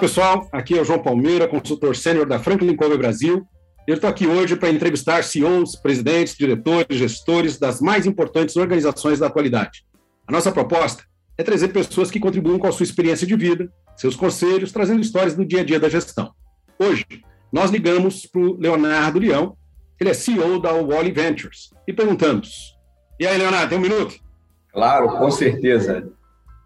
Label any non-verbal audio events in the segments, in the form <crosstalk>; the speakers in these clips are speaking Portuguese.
Pessoal. Aqui é o João Palmeira, consultor sênior da Franklin Covey Brasil. Eu estou aqui hoje para entrevistar CEOs, presidentes, diretores, gestores das mais importantes organizações da atualidade. A nossa proposta é trazer pessoas que contribuam com a sua experiência de vida, seus conselhos, trazendo histórias do dia a dia da gestão. Hoje, nós ligamos para o Leonardo Leão, ele é CEO da Wally Ventures, e perguntamos: E aí, Leonardo, tem um minuto? Claro, com certeza.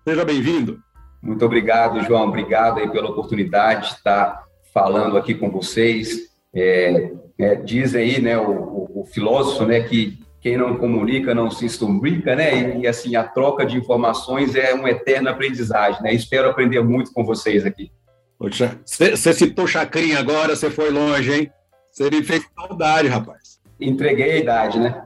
Seja bem-vindo. Muito obrigado, João. Obrigado aí pela oportunidade de estar falando aqui com vocês. É, é, diz aí, né, o, o, o, filósofo, né, que quem não comunica não se estumbrica, né, e, e, assim, a troca de informações é uma eterna aprendizagem, né, espero aprender muito com vocês aqui. Você citou Chacrinha agora, você foi longe, hein? Você me fez saudade, rapaz. Entreguei a idade, né?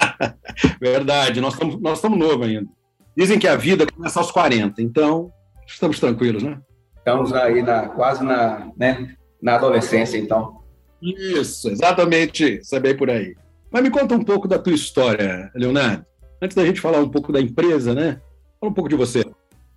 <laughs> Verdade, nós estamos nós estamos novos ainda. Dizem que a vida começa aos 40, então estamos tranquilos, né? Estamos aí na, quase na, né, na adolescência, então. Isso, exatamente, isso é bem por aí. Mas me conta um pouco da tua história, Leonardo. Antes da gente falar um pouco da empresa, né? Fala um pouco de você.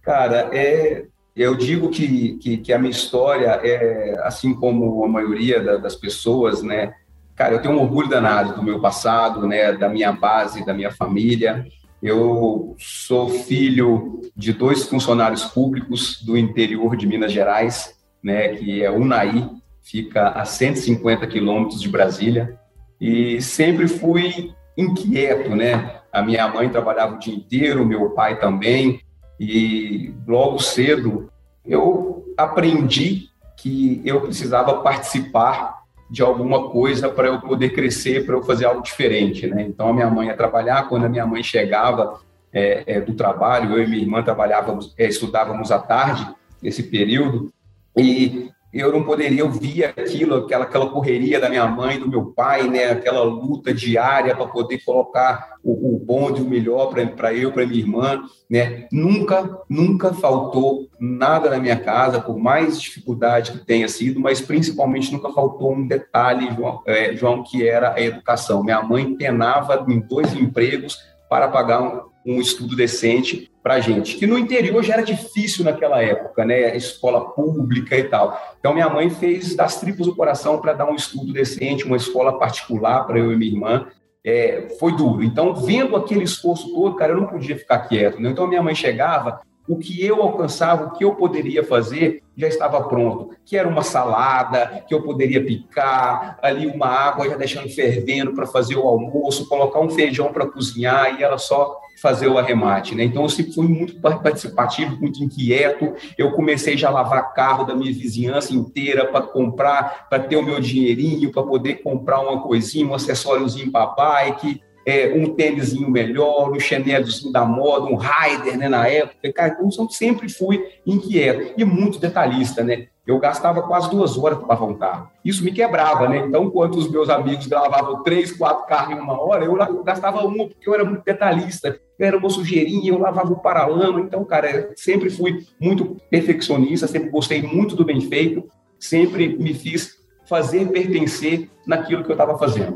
Cara, é, eu digo que, que, que, a minha história é, assim como a maioria da, das pessoas, né? Cara, eu tenho um orgulho danado do meu passado, né? Da minha base, da minha família. Eu sou filho de dois funcionários públicos do interior de Minas Gerais, né? Que é Unai fica a 150 quilômetros de Brasília, e sempre fui inquieto, né? A minha mãe trabalhava o dia inteiro, meu pai também, e logo cedo eu aprendi que eu precisava participar de alguma coisa para eu poder crescer, para eu fazer algo diferente, né? Então a minha mãe ia trabalhar, quando a minha mãe chegava é, é, do trabalho, eu e minha irmã trabalhávamos, é, estudávamos à tarde, nesse período, e eu não poderia, eu via aquilo, aquela, aquela correria da minha mãe, do meu pai, né, aquela luta diária para poder colocar o, o bom e o melhor para eu, para minha irmã, né, nunca, nunca faltou nada na minha casa, por mais dificuldade que tenha sido, mas principalmente nunca faltou um detalhe, João, é, João que era a educação. Minha mãe penava em dois empregos para pagar um, estudo decente para a gente, que no interior já era difícil naquela época, né? Escola pública e tal. Então, minha mãe fez das tripas do coração para dar um estudo decente, uma escola particular para eu e minha irmã. É, foi duro. Então, vendo aquele esforço todo, cara, eu não podia ficar quieto. Né? Então, minha mãe chegava, o que eu alcançava, o que eu poderia fazer, já estava pronto. Que era uma salada, que eu poderia picar, ali uma água já deixando fervendo para fazer o almoço, colocar um feijão para cozinhar e ela só fazer o arremate, né? Então eu sempre fui muito participativo, muito inquieto. Eu comecei já a lavar carro da minha vizinhança inteira para comprar, para ter o meu dinheirinho, para poder comprar uma coisinha, um acessóriozinho para bike, é, um tênisinho melhor, um chinelozinho da moda, um rider, né, na época. Cara, então eu sempre fui inquieto e muito detalhista, né? Eu gastava quase duas horas para lavar um carro. Isso me quebrava, né? Então, enquanto os meus amigos lavavam três, quatro carros em uma hora, eu gastava uma, porque eu era muito detalhista. Eu era uma sujeirinha, eu lavava o paralama. Então, cara, sempre fui muito perfeccionista, sempre gostei muito do bem feito, sempre me fiz fazer pertencer naquilo que eu estava fazendo.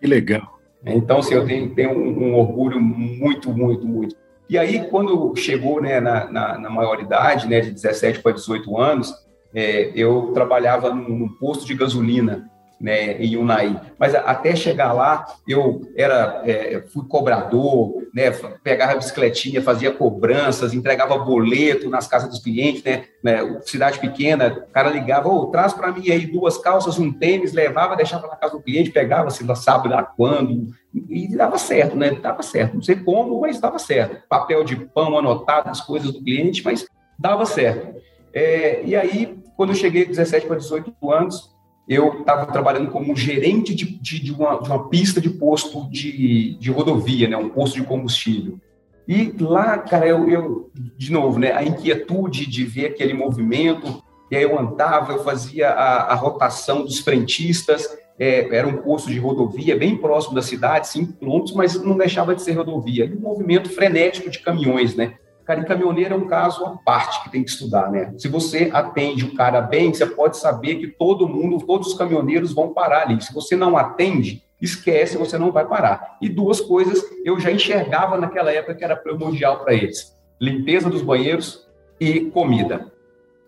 Que legal. Então, assim, eu tenho, tenho um, um, orgulho muito, muito, muito. E aí, quando chegou né, na, na, na maioridade, né, de 17 para 18 anos, é, eu trabalhava num, num posto de gasolina né, em Unai. Mas até chegar lá, eu era é, fui cobrador, né, pegava a bicicletinha, fazia cobranças, entregava boleto nas casas dos clientes, né, né cidade pequena, o cara ligava, oh, traz para mim aí duas calças, um tênis, levava, deixava na casa do cliente, pegava, se lá sabe lá quando, e dava certo, né, dava certo, não sei como, mas dava certo. Papel de pão anotado, as coisas do cliente, mas dava certo. É, e aí, quando eu cheguei 17 para 18 anos, eu estava trabalhando como gerente de, de, de, uma, de, uma, pista de posto de, rodovia, né, um posto de combustível. E lá, cara, eu, eu, de novo, né, a inquietude de ver aquele movimento, e aí eu andava, eu fazia a, a rotação dos frentistas, é, era um posto de rodovia bem próximo da cidade, 5 quilômetros, mas não deixava de ser rodovia. E um movimento frenético de caminhões, né? Cara, e caminhoneiro é um caso à parte que tem que estudar, né? Se você atende o cara bem, você pode saber que todo mundo, todos os caminhoneiros vão parar ali. Se você não atende, esquece, você não vai parar. E duas coisas eu já enxergava naquela época que era primordial para eles: limpeza dos banheiros e comida.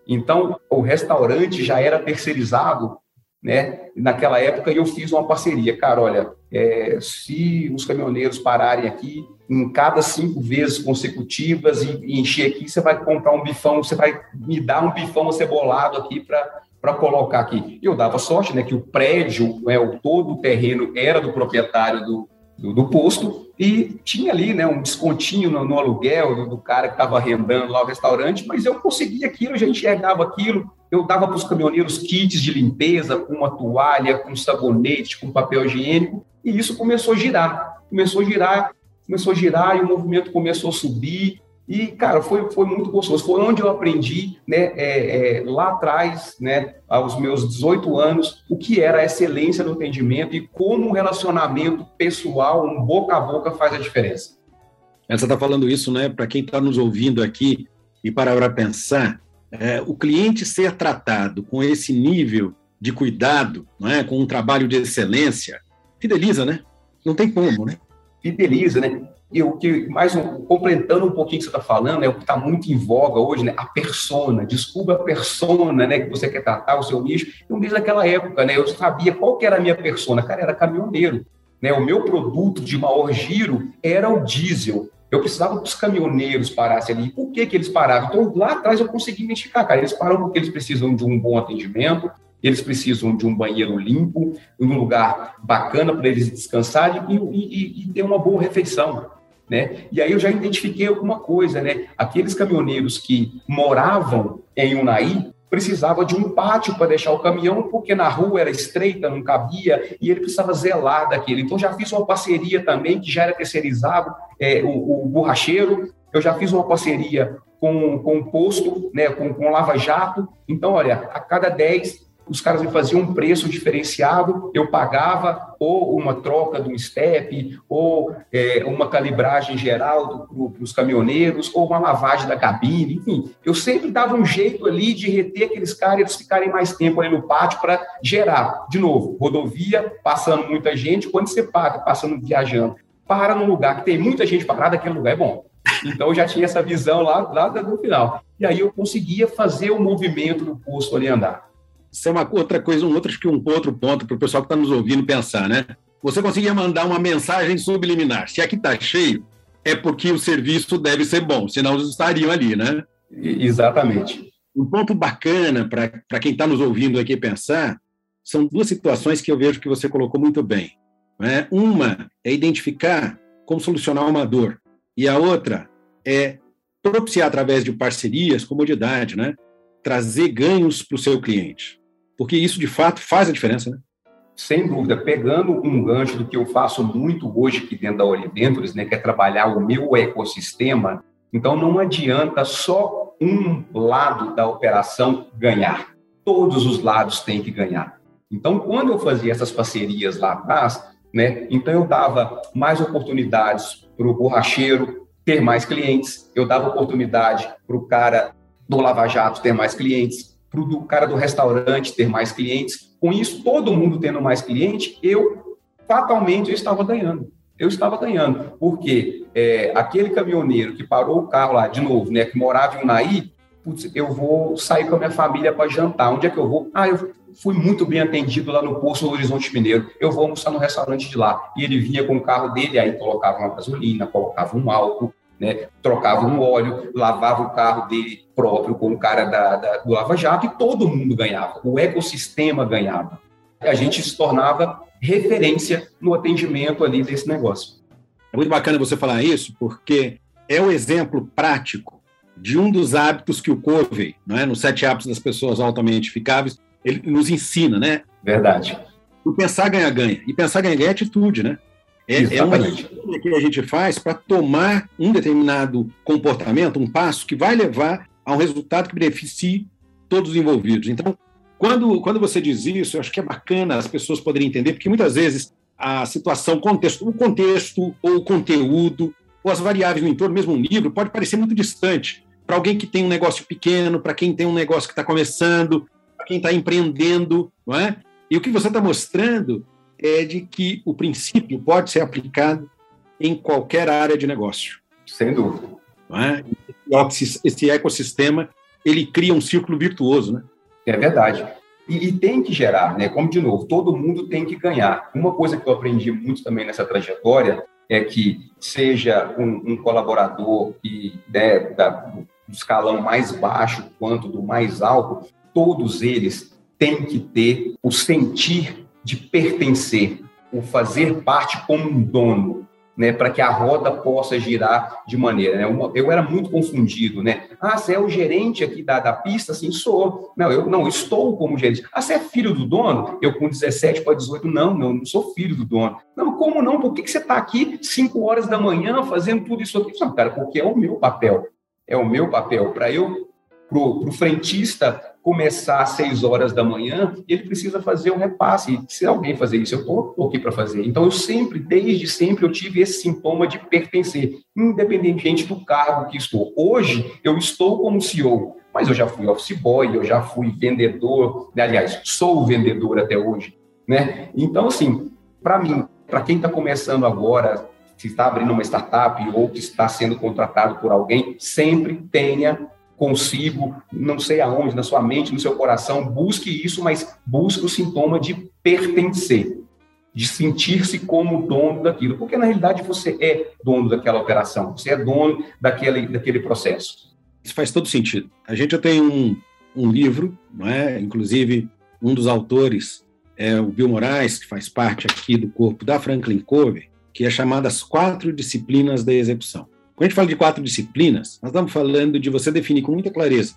Então, o restaurante já era terceirizado né? Naquela época eu fiz uma parceria, cara, olha, é, se os caminhoneiros pararem aqui em cada cinco vezes consecutivas e, e, encher aqui, você vai comprar um bifão, você vai me dar um bifão cebolado aqui para para colocar aqui. Eu dava sorte, né, que o prédio, né, o todo o terreno era do proprietário do, do, do, posto e tinha ali né, um descontinho no, no aluguel do, do, cara que estava arrendando lá o restaurante, mas eu conseguia aquilo, eu já enxergava aquilo, eu dava para os caminhoneiros kits de limpeza com uma toalha, com sabonete, com papel higiênico, e isso começou a girar, começou a girar, começou a girar e o movimento começou a subir, e, cara, foi, foi muito gostoso. Foi onde eu aprendi, né, é, é, lá atrás, né, aos meus 18 anos, o que era a excelência do atendimento e como um relacionamento pessoal, um boca a boca, faz a diferença. Você está falando isso, né, para quem está nos ouvindo aqui e para pensar, é, o cliente ser tratado com esse nível de cuidado, não é, com um trabalho de excelência, fideliza, né? Não tem como, né? Fideliza, né? E o que mais um, completando um pouquinho que você está falando, é o que está muito em voga hoje, né? A persona, descubra a persona, né? Que você quer tratar o seu nicho. Então, desde aquela época, né? Eu sabia qual que era a minha persona, cara, era caminhoneiro. Né? O meu produto de maior giro era o diesel. Eu precisava que os caminhoneiros parassem ali. Por que, que eles paravam? Então, lá atrás eu consegui identificar, cara. Eles param porque eles precisam de um bom atendimento, eles precisam de um banheiro limpo, um lugar bacana para eles descansarem e, e, e ter uma boa refeição. Né? E aí eu já identifiquei alguma coisa, né? Aqueles caminhoneiros que moravam em Unai precisava de um pátio para deixar o caminhão, porque na rua era estreita, não cabia, e ele precisava zelar daquele. Então já fiz uma parceria também, que já era terceirizado, é, o, o borracheiro, eu já fiz uma parceria com, com o posto, né, com, com Lava Jato. Então, olha, a cada 10 os caras me faziam um preço diferenciado, eu pagava ou uma troca de um step, ou é, uma calibragem geral para os caminhoneiros, ou uma lavagem da cabine, enfim. Eu sempre dava um jeito ali de reter aqueles caras e eles ficarem mais tempo ali no pátio para gerar. De novo, rodovia, passando muita gente, quando você paga, passando viajando, para num lugar que tem muita gente parada, aquele lugar é bom. Então eu já tinha essa visão lá, lá no final. E aí eu conseguia fazer o movimento do posto ali andar. Isso é uma outra coisa, um outro, que um outro ponto para o pessoal que está nos ouvindo pensar, né? Você conseguia mandar uma mensagem subliminar. Se aqui está cheio, é porque o serviço deve ser bom, senão eles estariam ali, né? Exatamente. Um ponto bacana para quem está nos ouvindo aqui pensar são duas situações que eu vejo que você colocou muito bem. Né? Uma é identificar como solucionar uma dor, e a outra é propiciar através de parcerias, comodidade, né? trazer ganhos para o seu cliente. Porque isso, de fato, faz a diferença, né? Sem dúvida, pegando um gancho do que eu faço muito hoje aqui dentro da Oliventures, né, que é trabalhar o meu ecossistema, então não adianta só um lado da operação ganhar. Todos os lados têm que ganhar. Então, quando eu fazia essas parcerias lá atrás, né, então eu dava mais oportunidades para o borracheiro ter mais clientes, eu dava oportunidade para o cara do Lava Jato ter mais clientes, para o cara do restaurante ter mais clientes. Com isso, todo mundo tendo mais cliente, eu fatalmente eu estava ganhando. Eu estava ganhando, porque é, aquele caminhoneiro que parou o carro lá, de novo, né, que morava em Unaí, putz, eu vou sair com a minha família para jantar. Onde é que eu vou? Ah, eu fui muito bem atendido lá no posto do Horizonte Mineiro. Eu vou almoçar no restaurante de lá. E ele vinha com o carro dele, aí colocava uma gasolina, colocava um álcool, né? trocava um óleo, lavava o carro dele próprio com o cara da, da, do Lava Jato e todo mundo ganhava, o ecossistema ganhava. A gente se tornava referência no atendimento ali desse negócio. É muito bacana você falar isso, porque é o exemplo prático de um dos hábitos que o Covey, não é, nos sete hábitos das pessoas altamente eficáveis, ele nos ensina, né? Verdade. O pensar ganha-ganha. E pensar ganha-ganha é atitude, né? É, é uma escolha que a gente faz para tomar um determinado comportamento, um passo que vai levar a um resultado que beneficie todos os envolvidos. Então, quando, quando você diz isso, eu acho que é bacana as pessoas poderem entender, porque muitas vezes a situação, contexto, o contexto ou o conteúdo ou as variáveis no entorno, mesmo um livro, pode parecer muito distante para alguém que tem um negócio pequeno, para quem tem um negócio que está começando, para quem está empreendendo, não é? E o que você está mostrando é de que o princípio pode ser aplicado em qualquer área de negócio. Sem dúvida. É? Esse ecossistema ele cria um círculo virtuoso, né? É verdade. E, e, tem que gerar, né? Como de novo, todo mundo tem que ganhar. Uma coisa que eu aprendi muito também nessa trajetória é que seja um, um colaborador e né, da, do escalão mais baixo quanto do mais alto, todos eles têm que ter o sentir de pertencer, o fazer parte como um dono, né, para que a roda possa girar de maneira. Né? Eu, era muito confundido, né? Ah, você é o gerente aqui da, da pista? Sim, sou. Não, eu não estou como gerente. Ah, você é filho do dono? Eu com 17 para 18, não, não, não sou filho do dono. Não, como não? Por que, que você está aqui 5 horas da manhã fazendo tudo isso aqui? Não, cara, porque é o meu papel. É o meu papel. Para eu, para o frentista começar às seis horas da manhã, ele precisa fazer um repasse. E se alguém fazer isso, eu estou aqui para fazer. Então, eu sempre, desde sempre, eu tive esse sintoma de pertencer, independentemente do cargo que estou. Hoje, eu estou como CEO, mas eu já fui office boy, eu já fui vendedor, né? aliás, sou vendedor até hoje. Né? Então, assim, para mim, para quem está começando agora, se está abrindo uma startup ou que está sendo contratado por alguém, sempre tenha consigo, não sei aonde, na sua mente, no seu coração, busque isso, mas busque o sintoma de pertencer, de sentir-se como dono daquilo, porque na realidade você é dono daquela operação, você é dono daquele, daquele processo. Isso faz todo sentido. A gente tem um, um livro, não é? inclusive um dos autores é o Bill Moraes, que faz parte aqui do corpo da Franklin Covey, que é chamado As Quatro Disciplinas da Execução. Quando a gente fala de quatro disciplinas, nós estamos falando de você definir com muita clareza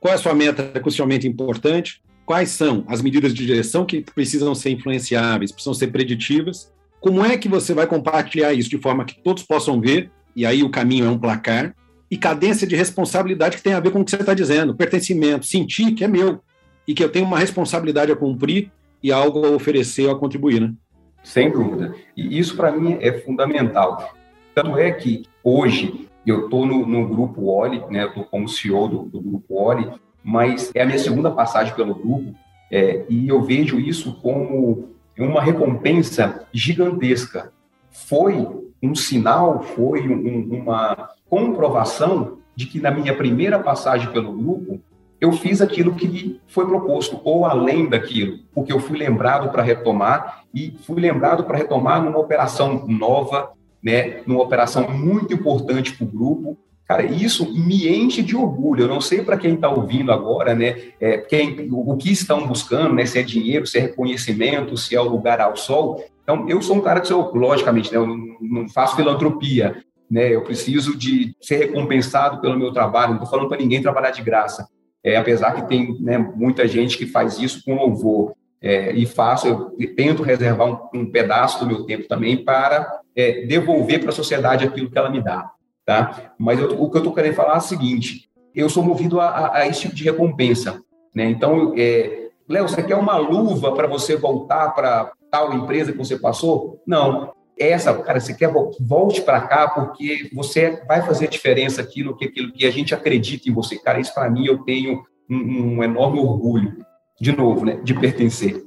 qual é a sua meta crucialmente importante, quais são as medidas de direção que precisam ser influenciáveis, precisam ser preditivas, como é que você vai compartilhar isso de forma que todos possam ver, e aí o caminho é um placar, e cadência de responsabilidade que tem a ver com o que você está dizendo, pertencimento, sentir que é meu, e que eu tenho uma responsabilidade a cumprir e algo a oferecer ou a contribuir, né? Sem dúvida. E isso, para mim, é fundamental. Tanto é que hoje eu estou no, no, grupo Oli, né? Estou como CEO do, do, grupo Oli, mas é a minha segunda passagem pelo grupo é, e eu vejo isso como uma recompensa gigantesca. Foi um sinal, foi um, uma comprovação de que na minha primeira passagem pelo grupo eu fiz aquilo que foi proposto, ou além daquilo, porque eu fui lembrado para retomar, e fui lembrado para retomar numa operação nova, né, numa operação muito importante para o grupo. Cara, isso me enche de orgulho. Eu não sei para quem está ouvindo agora, né, é, quem, o, o, que estão buscando, né, se é dinheiro, se é reconhecimento, se é o lugar ao sol. Então, eu sou um cara que, eu, logicamente, né, eu não, não faço filantropia, né, eu preciso de ser recompensado pelo meu trabalho. Não estou falando para ninguém trabalhar de graça. É, apesar que tem né, muita gente que faz isso com louvor é, e faço, eu tento reservar um, um, pedaço do meu tempo também para é, devolver para a sociedade aquilo que ela me dá, tá? Mas eu, o que eu estou querendo falar é o seguinte: eu sou movido a, a, a esse tipo de recompensa, né? Então, é, Léo, você quer uma luva para você voltar para tal empresa que você passou? Não. Essa, cara, você quer volte para cá porque você vai fazer diferença aquilo que aquilo que a gente acredita em você, cara. Isso para mim eu tenho um, um enorme orgulho de novo, né, de pertencer.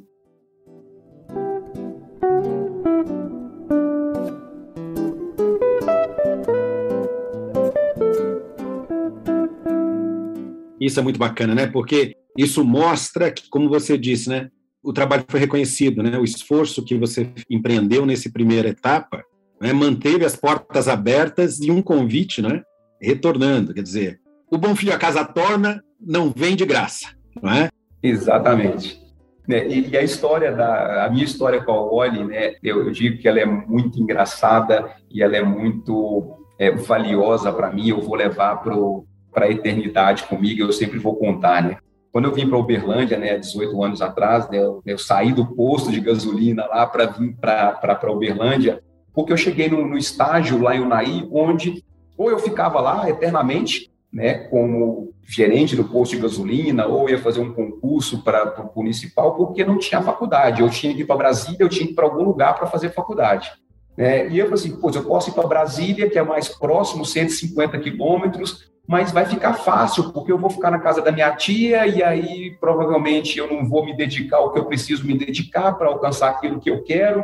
Isso é muito bacana, né? Porque isso mostra que, como você disse, né, o trabalho foi reconhecido, né? O esforço que você empreendeu nessa primeira etapa, né, manteve as portas abertas e um convite, né, retornando. Quer dizer, o bom filho a casa torna não vem de graça, não é? Exatamente. Né? E, a história da a minha história com a Oli, né? Eu, eu, digo que ela é muito engraçada e ela é muito é, valiosa para mim. Eu vou levar para a eternidade comigo. Eu sempre vou contar, né? Quando eu vim para Uberlândia, né, 18 anos atrás, né, eu, eu, saí do posto de gasolina lá para vir para Uberlândia, porque eu cheguei no, no estágio lá em Unai, onde ou eu ficava lá eternamente, né, como gerente do posto de gasolina, ou ia fazer um concurso para o municipal, porque não tinha faculdade. Eu tinha que ir para Brasília, eu tinha que ir para algum lugar para fazer faculdade. É, e eu falei assim, pois eu posso ir para Brasília, que é mais próximo, 150 quilômetros, mas vai ficar fácil, porque eu vou ficar na casa da minha tia e aí provavelmente eu não vou me dedicar ao que eu preciso me dedicar para alcançar aquilo que eu quero.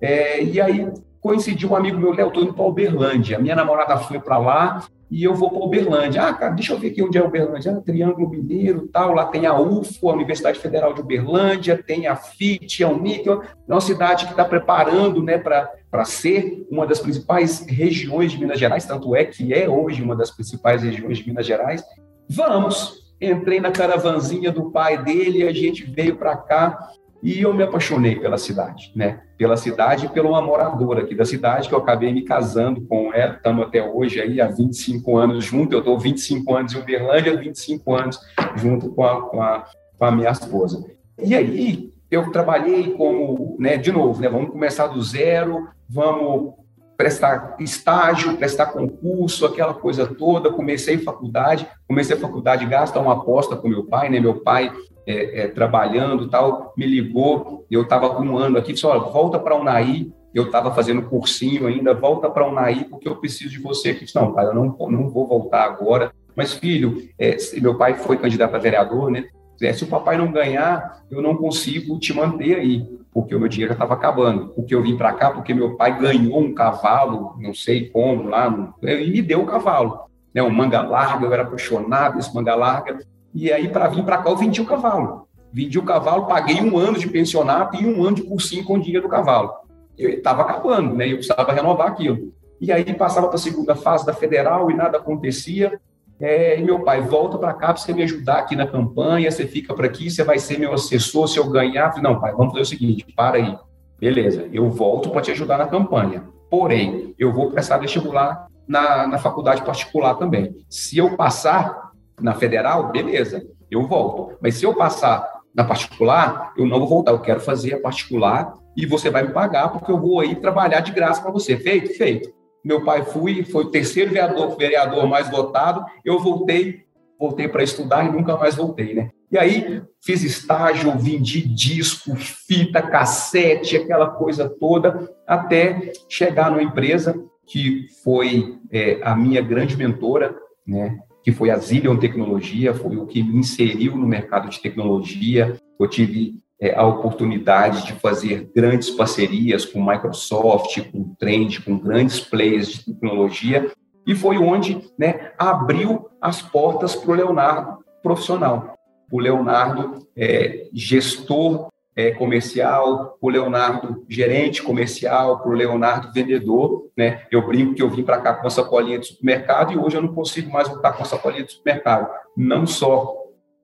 É, e aí coincidiu um amigo meu, Léo, estou indo para Uberlândia. Minha namorada foi para lá e eu vou para Uberlândia. Ah, cara, deixa eu ver aqui onde é Uberlândia. Ah, Triângulo Mineiro, tal. Lá tem a UFO, a Universidade Federal de Uberlândia, tem a FIT, a Unic. É uma cidade que está preparando né, para ser uma das principais regiões de Minas Gerais, tanto é que é hoje uma das principais regiões de Minas Gerais. Vamos! Entrei na caravanzinha do pai dele, a gente veio para cá e eu me apaixonei pela cidade, né? Pela cidade e pela uma moradora aqui da cidade, que eu acabei me casando com ela. Estamos até hoje aí há 25 anos juntos. Eu estou 25 anos em Uberlândia, 25 anos junto com a, com a, com a minha esposa. E aí, eu trabalhei como, né, de novo, né, vamos começar do zero, vamos prestar estágio, prestar concurso, aquela coisa toda. Comecei faculdade, comecei a faculdade, gasta uma aposta com meu pai, né? Meu pai é, é, trabalhando tal, me ligou, eu estava um ano aqui, disse, olha, volta para a Unai, eu estava fazendo cursinho ainda, volta para a Unai porque eu preciso de você aqui. Disse, não, pai, eu não, não vou voltar agora. Mas, filho, é, meu pai foi candidato a vereador, né? É, se o papai não ganhar, eu não consigo te manter aí, porque o meu dinheiro estava acabando. Porque eu vim para cá, porque meu pai ganhou um cavalo, não sei como, lá, e me deu o um cavalo. Né, um manga larga, eu era apaixonado desse manga larga. E aí, para vir para cá, eu vendi o cavalo. Vendi o cavalo, paguei um ano de pensionato e um ano de cursinho com o dinheiro do cavalo. Eu estava acabando, né? Eu precisava renovar aquilo. E aí passava para a segunda fase da federal e nada acontecia. É, e meu pai, volta para cá para você me ajudar aqui na campanha, você fica por aqui, você vai ser meu assessor se eu ganhar. não, pai, vamos fazer o seguinte, para aí. Beleza, eu volto para te ajudar na campanha. Porém, eu vou prestar vestibular na, na faculdade particular também. Se eu passar na federal, beleza, eu volto. Mas se eu passar na particular, eu não vou voltar, eu quero fazer a particular e você vai me pagar porque eu vou aí trabalhar de graça para você. Feito? Feito meu pai fui, foi o terceiro vereador, vereador mais votado, eu voltei, voltei para estudar e nunca mais voltei, né? E aí fiz estágio, vendi disco, fita, cassete, aquela coisa toda, até chegar numa empresa que foi é, a minha grande mentora, né? Que foi a Zillion Tecnologia, foi o que me inseriu no mercado de tecnologia. Eu tive é, a oportunidade de fazer grandes parcerias com Microsoft, com Trend, com grandes players de tecnologia, e foi onde né, abriu as portas para o Leonardo profissional. O Leonardo é, gestor é, comercial, o Leonardo gerente comercial, para o Leonardo vendedor. Né? Eu brinco que eu vim para cá com a sacolinha de supermercado e hoje eu não consigo mais voltar com a sacolinha de supermercado. Não só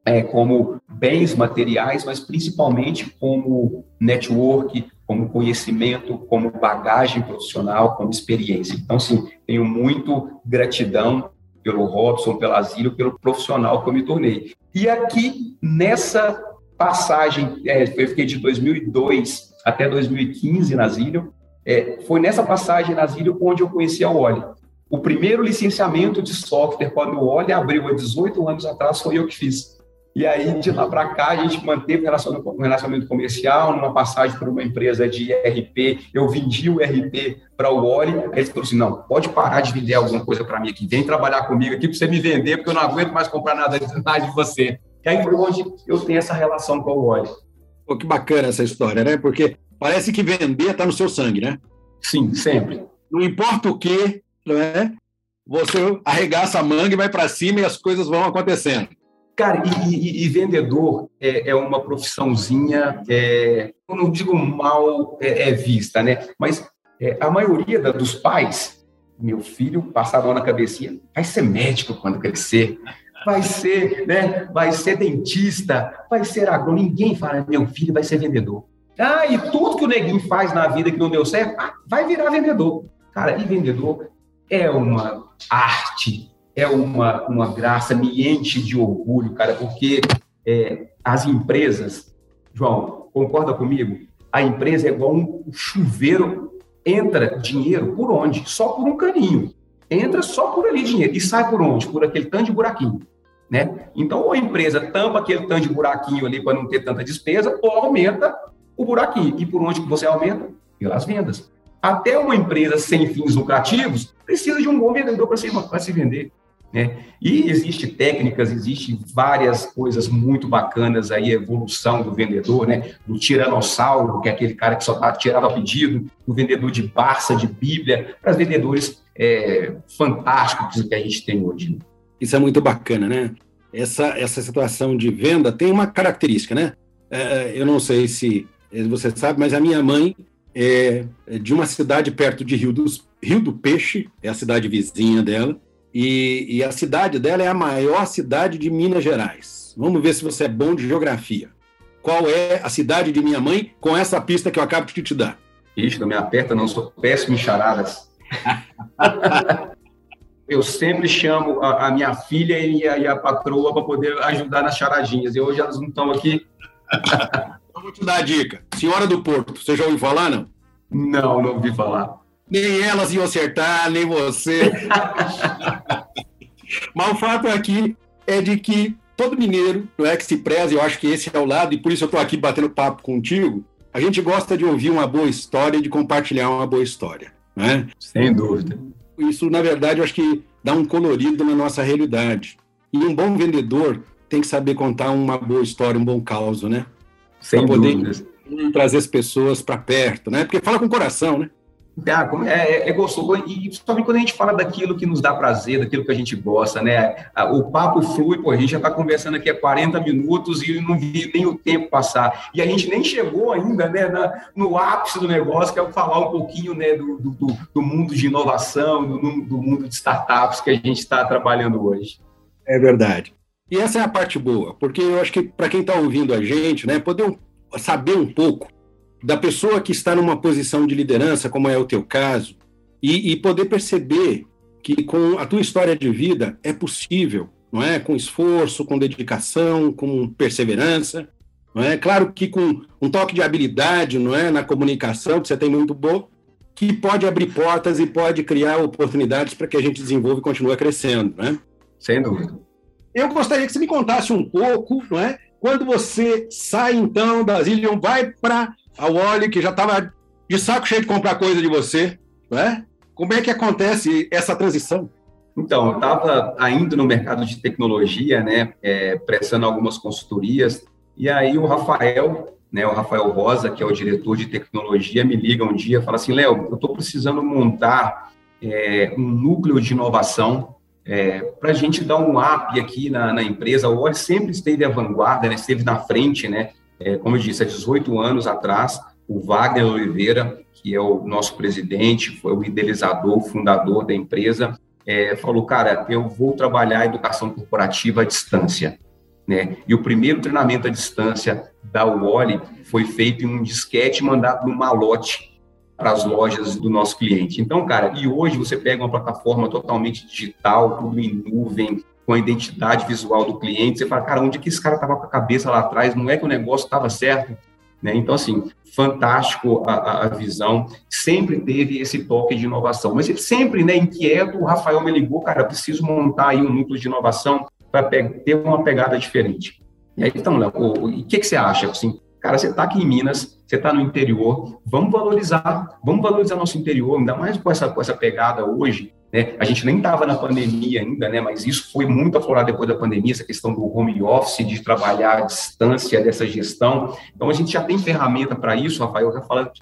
é, como bens materiais, mas principalmente como network, como conhecimento, como bagagem profissional, como experiência. Então, sim, tenho muito gratidão pelo Robson, pela Asílio, pelo profissional que eu me tornei. E aqui, nessa passagem, é, eu fiquei de 2002 até 2015 na Asílio, é, foi nessa passagem na Asílio onde eu conheci a Oli. O primeiro licenciamento de software, quando o Oli abriu há 18 anos atrás, foi eu que fiz. E aí, de lá para cá, a gente manteve um relacionamento comercial, numa passagem por uma empresa de IRP, eu vendi o IRP para o Oli, aí ele falou assim, não, pode parar de vender alguma coisa para mim aqui, vem trabalhar comigo aqui para você me vender, porque eu não aguento mais comprar nada de <laughs> você. E aí foi onde eu tenho essa relação com o Oli. Pô, que bacana essa história, né? Porque parece que vender está no seu sangue, né? Sim, sempre. Não importa o que, não é? Você arregaça a manga e vai para cima e as coisas vão acontecendo. Cara, e, e, e vendedor é, é, uma profissãozinha, é, eu não digo mal é, é vista, né? Mas é, a maioria da, dos pais, meu filho passava na cabecinha, vai ser médico quando crescer, vai ser, né? Vai ser dentista, vai ser agrônomo. Ninguém fala, meu filho vai ser vendedor. Ah, e tudo que o neguinho faz na vida que não deu certo, ah, vai virar vendedor. Cara, e vendedor é uma arte, é uma, uma graça, me enche de orgulho, cara, porque é, as empresas, João, concorda comigo? A empresa é igual um chuveiro, entra dinheiro por onde? Só por um caninho. entra só por ali dinheiro e sai por onde? Por aquele tanto de buraquinho. Né? Então, ou a empresa tampa aquele tanto de buraquinho ali para não ter tanta despesa, ou aumenta o buraquinho. E por onde você aumenta? Pelas vendas. Até uma empresa sem fins lucrativos precisa de um bom vendedor para se, se vender. Né? E existe técnicas, existe várias coisas muito bacanas aí, a evolução do vendedor, né? Do tiranossauro, que é aquele cara que só tá, tirava pedido, do vendedor de Barça, de Bíblia, para os vendedores é, fantásticos que a gente tem hoje. Isso é muito bacana, né? Essa, essa situação de venda tem uma característica, né? É, é eu não sei se você sabe, mas a minha mãe é de uma cidade perto de Rio, dos, Rio do Peixe, é a cidade vizinha dela, e, e, a cidade dela é a maior cidade de Minas Gerais. Vamos ver se você é bom de geografia. Qual é a cidade de minha mãe com essa pista que eu acabo de te dar? Ixi, não me aperta, não sou péssimo em charadas. <laughs> eu sempre chamo a, a minha filha e a, e a patroa para poder ajudar nas charadinhas. E hoje elas não estão aqui. <laughs> eu vou te dar a dica. Senhora do Porto, você já ouviu falar, não? Não, não ouvi falar nem elas iam acertar, nem você. <laughs> Mas o fato aqui é de que todo mineiro, não é que se preze, eu acho que esse é o lado, e por isso eu estou aqui batendo papo contigo. A gente gosta de ouvir uma boa história e de compartilhar uma boa história. Né? Sem dúvida. Isso, na verdade, eu acho que dá um colorido na nossa realidade. E um bom vendedor tem que saber contar uma boa história, um bom caos, né? Sem pra poder dúvidas. trazer as pessoas para perto, né? Porque fala com o coração, né? Ah, é, é, gostoso, e principalmente quando a gente fala daquilo que nos dá prazer, daquilo que a gente gosta, né? O papo flui, pô, a gente já está conversando aqui há 40 minutos e não vi nem o tempo passar. E a gente nem chegou ainda né, na, no ápice do negócio, que é falar um pouquinho né, do, do, do mundo de inovação, do, do mundo de startups que a gente está trabalhando hoje. É verdade. E essa é a parte boa, porque eu acho que para quem está ouvindo a gente, né, poder saber um pouco da pessoa que está numa posição de liderança, como é o teu caso, e, e poder perceber que com a tua história de vida é possível, não é? Com esforço, com dedicação, com perseverança, não é? Claro que com um toque de habilidade, não é, na comunicação que você tem muito boa, que pode abrir portas e pode criar oportunidades para que a gente desenvolva e continue crescendo, né? Sem dúvida. Eu gostaria que você me contasse um pouco, não é? Quando você sai então da Zillion, vai para a Wally, que já estava de saco cheio de comprar coisa de você, né? Como é que acontece essa transição? Então, eu estava ainda no mercado de tecnologia, né, é, prestando algumas consultorias, e aí o Rafael, né, o Rafael Rosa, que é o diretor de tecnologia, me liga um dia e fala assim, Léo, eu estou precisando montar é, um núcleo de inovação é, para a gente dar um up aqui na, na empresa. O Oli sempre esteve à vanguarda, né, esteve na frente, né, é, como eu disse, há 18 anos atrás, o Wagner Oliveira, que é o nosso presidente, foi o idealizador, fundador da empresa, é, falou, cara, eu vou trabalhar a educação corporativa à distância. Né? E o primeiro treinamento à distância da Wally foi feito em um disquete mandado no malote para as lojas do nosso cliente. Então, cara, e hoje você pega uma plataforma totalmente digital, tudo em nuvem, com a identidade visual do cliente, você fala, cara, onde que esse cara estava com a cabeça lá atrás? Não é que o negócio estava certo? Né? Então, assim, fantástico a, a, visão, sempre teve esse toque de inovação, mas ele sempre, né, inquieto, o Rafael me ligou, cara, preciso montar aí um núcleo de inovação para ter uma pegada diferente. E aí, então, Léo, o que, que você acha? Assim, cara, você está aqui em Minas, você está no interior, vamos valorizar, vamos valorizar nosso interior, ainda mais com essa, com essa pegada hoje, né? A gente nem estava na pandemia ainda, né? mas isso foi muito aflorado depois da pandemia, essa questão do home office, de trabalhar à distância dessa gestão. Então, a gente já tem ferramenta para isso, Rafael, já falando,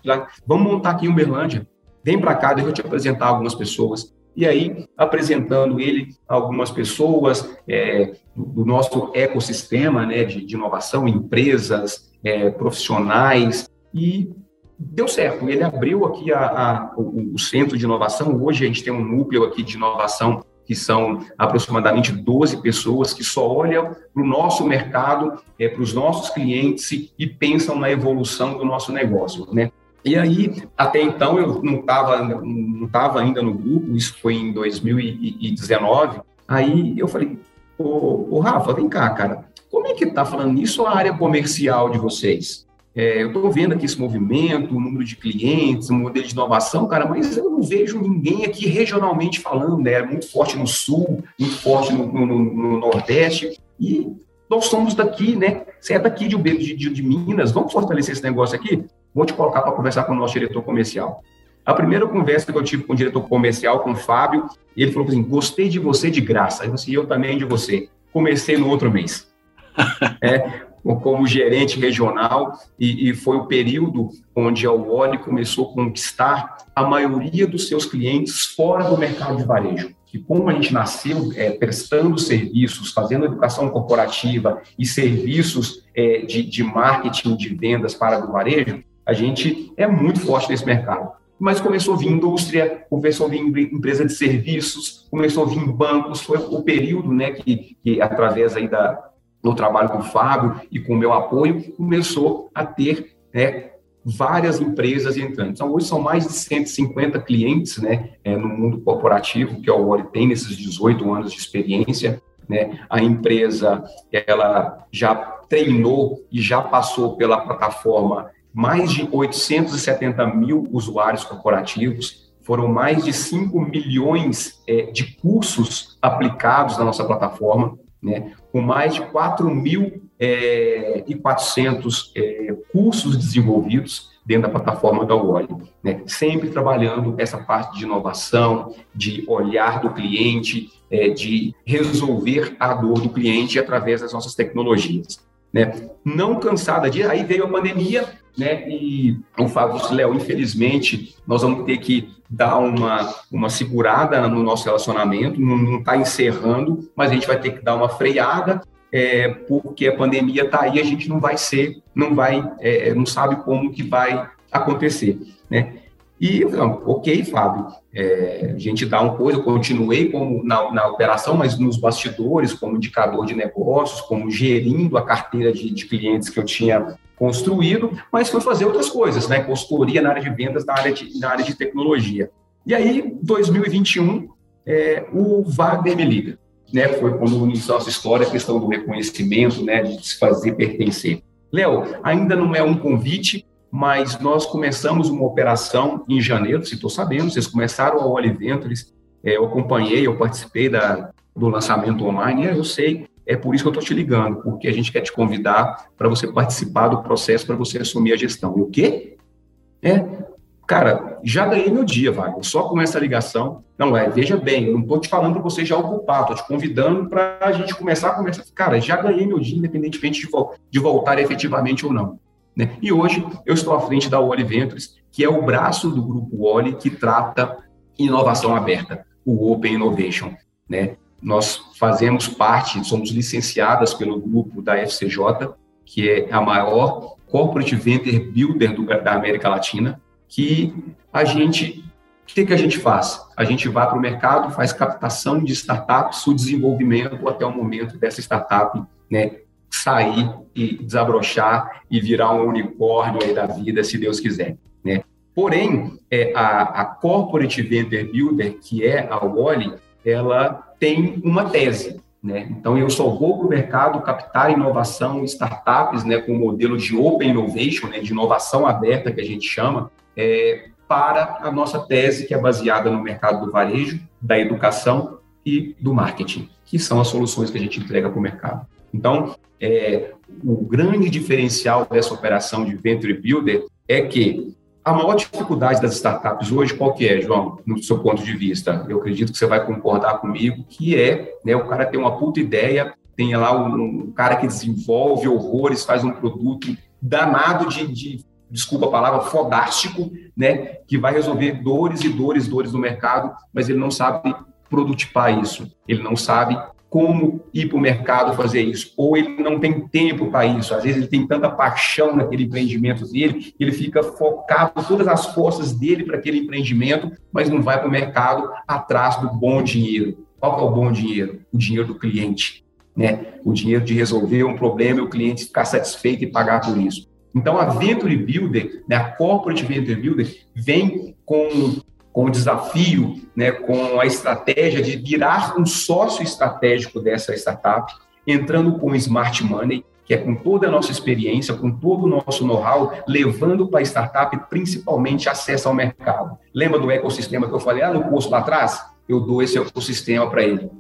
vamos montar aqui em Uberlândia, vem para cá, deixa eu te apresentar algumas pessoas. E aí, apresentando ele algumas pessoas é, do nosso ecossistema né, de, de inovação, empresas, é, profissionais, e deu certo. Ele abriu aqui a, a, o, o, centro de inovação. Hoje a gente tem um núcleo aqui de inovação que são aproximadamente 12 pessoas que só olham para o nosso mercado, é, para os nossos clientes e, pensam na evolução do nosso negócio, né? E aí, até então, eu não estava não tava ainda no grupo, isso foi em 2019. Aí eu falei, ô, ô Rafa, vem cá, cara, como é que está falando isso a área comercial de vocês? É, eu estou vendo aqui esse movimento, o número de clientes, o modelo de inovação, cara, mas eu não vejo ninguém aqui regionalmente falando, né? É muito forte no Sul, muito forte no, no, no Nordeste, e nós somos daqui, né? Você é daqui de, de, de, de Minas, vamos fortalecer esse negócio aqui? Vou te colocar para conversar com o nosso diretor comercial. A primeira conversa que eu tive com o diretor comercial, com o Fábio, ele falou assim: gostei de você de graça. Eu disse, eu também de você. Comecei no outro mês. <laughs> é, como gerente regional, e, e, foi o período onde a Wally começou a conquistar a maioria dos seus clientes fora do mercado de varejo. E como a gente nasceu é, prestando serviços, fazendo educação corporativa e serviços é, de, de marketing de vendas para o varejo, a gente é muito forte nesse mercado mas começou a vir indústria, começou a vir empresa de serviços, começou a vir bancos, foi o período, né, que, que através aí da, no trabalho com o Fábio e com o meu apoio, começou a ter né, várias empresas entrando. Então, hoje são mais de 150 clientes né, é, no mundo corporativo que a Wally tem nesses 18 anos de experiência. Né? A empresa ela já treinou e já passou pela plataforma mais de 870 mil usuários corporativos, foram mais de 5 milhões é, de cursos aplicados na nossa plataforma, né, com mais de 4.400 é, 400, é, cursos desenvolvidos dentro da plataforma da Wally, né, sempre trabalhando essa parte de inovação, de olhar do cliente, é, de resolver a dor do cliente através das nossas tecnologias. Né? Não cansada de. Aí veio a pandemia, né? E o Fábio disse, Léo, infelizmente, nós vamos ter que dar uma, uma segurada no nosso relacionamento, não está encerrando, mas a gente vai ter que dar uma freada, é, porque a pandemia está aí, a gente não vai ser, não vai, é, não sabe como que vai acontecer, né? E, não, ok, Fábio, é, a gente dá uma coisa, eu continuei como na, na, operação, mas nos bastidores, como indicador de negócios, como gerindo a carteira de, de clientes que eu tinha construído, mas foi fazer outras coisas, né? Consultoria na área de vendas, na área de, na área de tecnologia. E aí, 2021, é, o Wagner me liga, né? Foi quando iniciou nossa história, a questão do reconhecimento, né? De se fazer pertencer. Léo, ainda não é um convite, mas nós começamos uma operação em janeiro, se estou sabendo, vocês começaram a Oli Ventures, é, eu acompanhei, eu participei da, do lançamento online, eu sei, é por isso que eu estou te ligando, porque a gente quer te convidar para você participar do processo, para você assumir a gestão. E o quê? É, cara, já ganhei meu dia, Wagner, só com essa ligação. Não é, veja bem, não estou te falando para você já ocupar, estou te convidando para a gente começar a conversar. Cara, já ganhei meu dia, independentemente de, de voltar efetivamente ou não. Né? E hoje eu estou à frente da Wally Ventures, que é o braço do grupo Wally que trata inovação aberta, o Open Innovation. Né? Nós fazemos parte, somos licenciadas pelo grupo da FCJ, que é a maior corporate venture builder do, da América Latina, que a gente, o que, que a gente faz? A gente vai para o mercado, faz captação de startups, o desenvolvimento até o momento dessa startup né, sair e desabrochar e virar um unicórnio aí da vida, se Deus quiser, né? Porém, é, a, a Corporate Venture Builder, que é a Wally, ela tem uma tese, né? Então, eu só vou para o mercado captar inovação, startups, né, com o modelo de Open Innovation, né, de inovação aberta, que a gente chama, é, para a nossa tese, que é baseada no mercado do varejo, da educação e do marketing, que são as soluções que a gente entrega para o mercado. Então, é, o grande diferencial dessa operação de Venture Builder é que a maior dificuldade das startups hoje, qual que é, João, no seu ponto de vista? Eu acredito que você vai concordar comigo, que é né, o cara tem uma puta ideia, tem lá um, um cara que desenvolve horrores, faz um produto danado de, de, desculpa a palavra, fodástico, né, que vai resolver dores e dores, dores do mercado, mas ele não sabe produtipar isso, ele não sabe como ir para o mercado fazer isso, ou ele não tem tempo para isso, às vezes ele tem tanta paixão naquele empreendimento dele, ele fica focado todas as forças dele para aquele empreendimento, mas não vai para o mercado atrás do bom dinheiro. Qual é o bom dinheiro? O dinheiro do cliente, né? O dinheiro de resolver um problema e o cliente ficar satisfeito e pagar por isso. Então, a Venture Builder, né, a Corporate Venture Builder, vem com com o desafio, né, com a estratégia de virar um sócio estratégico dessa startup, entrando com o smart money, que é com toda a nossa experiência, com todo o nosso know-how, levando para a startup principalmente acesso ao mercado. Lembra do ecossistema que eu falei lá no curso lá atrás? Eu dou esse ecossistema para ele.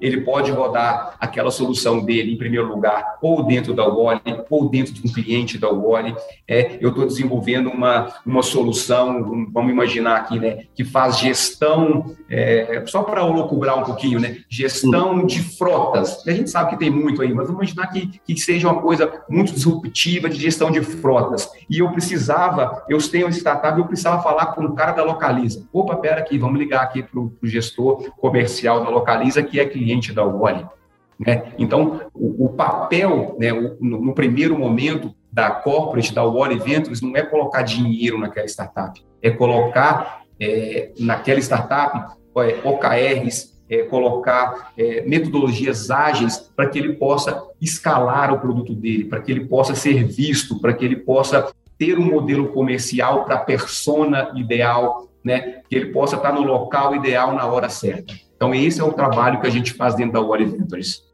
Ele pode rodar aquela solução dele, em primeiro lugar, ou dentro da Wally, ou dentro de um cliente da Wally. É, eu estou desenvolvendo uma, uma solução, um, vamos imaginar aqui, né, que faz gestão, é, só para loucubrar um pouquinho, né, gestão de frotas. A gente sabe que tem muito aí, mas vamos imaginar que, que seja uma coisa muito disruptiva de gestão de frotas. E eu precisava, eu tenho uma startup, eu precisava falar com o cara da Localiza. Opa, pera aqui, vamos ligar aqui para o gestor comercial da Localiza que é cliente da Wally. Né? Então, o, o papel, né, o, no, no, primeiro momento da corporate, da Wally Ventures, não é colocar dinheiro naquela startup, é colocar é, naquela startup é, OKRs, é, colocar é, metodologias ágeis para que ele possa escalar o produto dele, para que ele possa ser visto, para que ele possa ter um modelo comercial para a persona ideal, né? que ele possa estar no local ideal na hora certa. Então, esse é o trabalho que a gente faz dentro da Wall Ventures.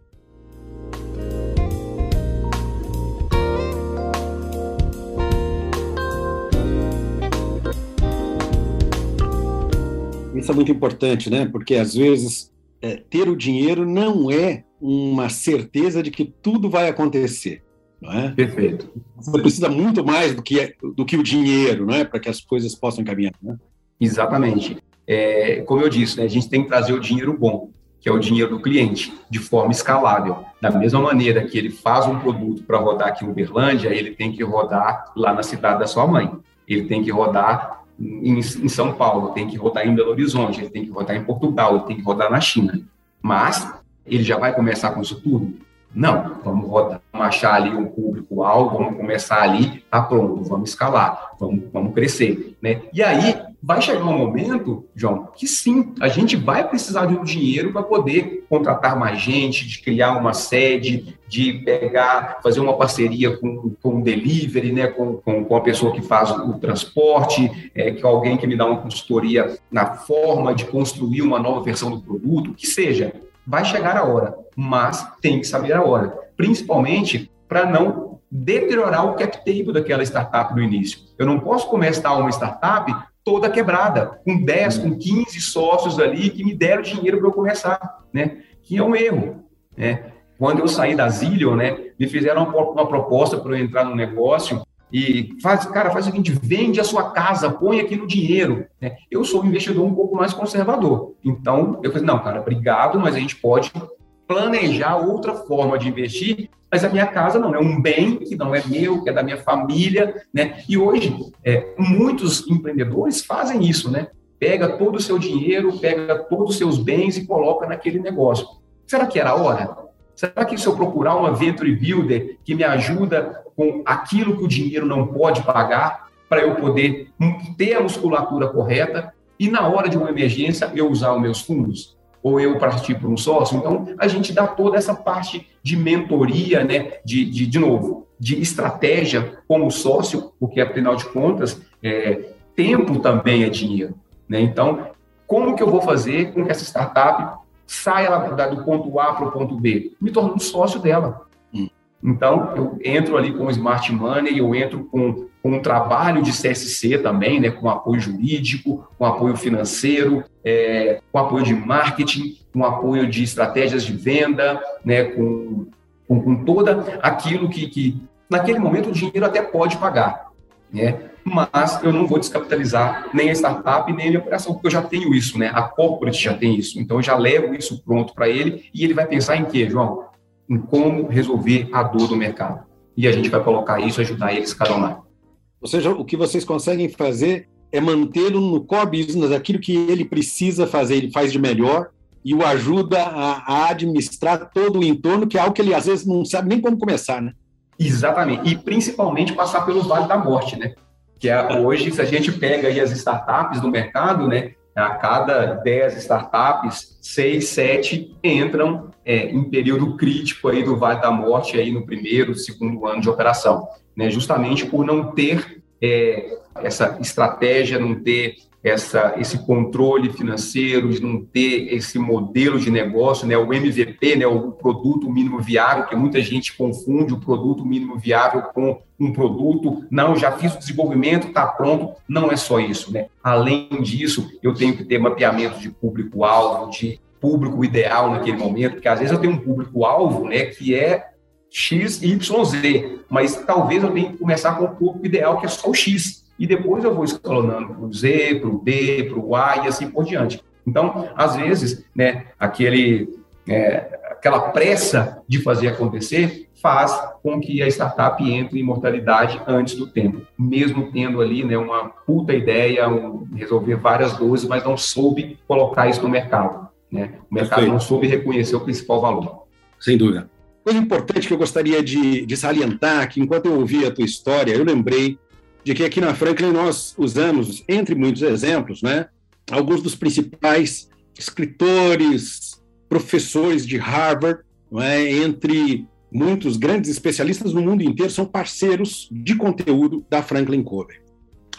Isso é muito importante, né? Porque às vezes é, ter o dinheiro não é uma certeza de que tudo vai acontecer. Não é? Perfeito. Você precisa muito mais do que, do que o dinheiro, não é? Para que as coisas possam caminhar. Né? Exatamente é, como eu disse, né, a gente tem que trazer o dinheiro bom, que é o dinheiro do cliente, de forma escalável. Da mesma maneira que ele faz um produto para rodar aqui em Uberlândia, ele tem que rodar lá na cidade da sua mãe. Ele tem que rodar em, em São Paulo, tem que rodar em Belo Horizonte, ele tem que rodar em Portugal, ele tem que rodar na China. Mas ele já vai começar com isso tudo? Não, vamos rodar, vamos achar ali um público-alvo, vamos começar ali, tá pronto, vamos escalar, vamos, vamos crescer, né? E aí, vai chegar um momento, João, que sim, a gente vai precisar de um dinheiro para poder contratar mais gente, de criar uma sede, de pegar, fazer uma parceria com, com delivery, né, com, com, com a pessoa que faz o transporte, é, que alguém que me dá uma consultoria na forma de construir uma nova versão do produto, que seja. Vai chegar a hora, mas tem que saber a hora, principalmente para não deteriorar o cap table daquela startup no início. Eu não posso começar uma startup toda quebrada, com 10, com 15 sócios ali que me deram dinheiro para eu começar, né? Que é um erro, né? Quando eu saí da Zillion, né, me fizeram uma, uma proposta para eu entrar no negócio e faz, cara, faz o seguinte, vende a sua casa, põe aqui no dinheiro. Né? Eu sou um investidor um pouco mais conservador. Então, eu falei, não, cara, obrigado, mas a gente pode planejar outra forma de investir, mas a minha casa não, é um bem que não é meu, que é da minha família, né? E hoje, é, muitos empreendedores fazem isso, né? Pega todo o seu dinheiro, pega todos os seus bens e coloca naquele negócio. Será que era a hora? Será que se eu procurar uma venture builder que me ajuda com aquilo que o dinheiro não pode pagar, para eu poder ter a musculatura correta e na hora de uma emergência eu usar os meus fundos? ou eu partir para um sócio. Então, a gente dá toda essa parte de mentoria, né, de, de, de novo, de estratégia como sócio, porque, afinal de contas, é, tempo também é dinheiro. Né? Então, como que eu vou fazer com que essa startup saia do ponto A para o ponto B? Me tornando sócio dela. Hum. Então, eu entro ali com o Smart Money, eu entro com, com um trabalho de CSC também, né, com apoio jurídico, com apoio financeiro, é, com apoio de marketing, com apoio de estratégias de venda, né, com, com, com toda aquilo que, que, naquele momento, o dinheiro até pode pagar. Né? Mas eu não vou descapitalizar nem a startup, nem a minha operação, porque eu já tenho isso, né? A corporate já tem isso. Então, eu já levo isso pronto para ele e ele vai pensar em quê, João? Em como resolver a dor do mercado. E a gente vai colocar isso, ajudar eles a escalonar. Ou seja, o que vocês conseguem fazer é mantê-lo no core business, aquilo que ele precisa fazer, ele faz de melhor e o ajuda a, a, administrar todo o entorno, que é algo que ele às vezes não sabe nem como começar, né? Exatamente. E principalmente passar pelo vale da morte, né? Que é, hoje, se a gente pega as startups do mercado, né? A cada 10 startups, 6, 7 entram é, em período crítico aí do vale da morte aí no primeiro, segundo ano de operação, né? Justamente por não ter é, essa estratégia, não ter essa, esse controle financeiro, de não ter esse modelo de negócio, né, o MVP, né, o produto mínimo viável, que muita gente confunde o produto mínimo viável com um produto. Não, já fiz o desenvolvimento, está pronto. Não é só isso. Né? Além disso, eu tenho que ter mapeamento de público-alvo, de público ideal naquele momento, porque às vezes eu tenho um público-alvo né, que é X, Y, Z, mas talvez eu tenha que começar com o público ideal, que é só o X e depois eu vou escalonando para o Z, para o B, para o A e assim por diante. Então, às vezes, né, aquele, é, aquela pressa de fazer acontecer faz com que a startup entre em mortalidade antes do tempo, mesmo tendo ali né, uma puta ideia, um, resolver várias dores, mas não soube colocar isso no mercado. Né? O mercado Perfeito. não soube reconhecer o principal valor. Sem dúvida. Coisa importante que eu gostaria de, de salientar, que enquanto eu ouvi a tua história, eu lembrei de que aqui na Franklin nós usamos, entre muitos exemplos, né, alguns dos principais escritores, professores de Harvard, é, entre muitos grandes especialistas no mundo inteiro, são parceiros de conteúdo da Franklin Covey.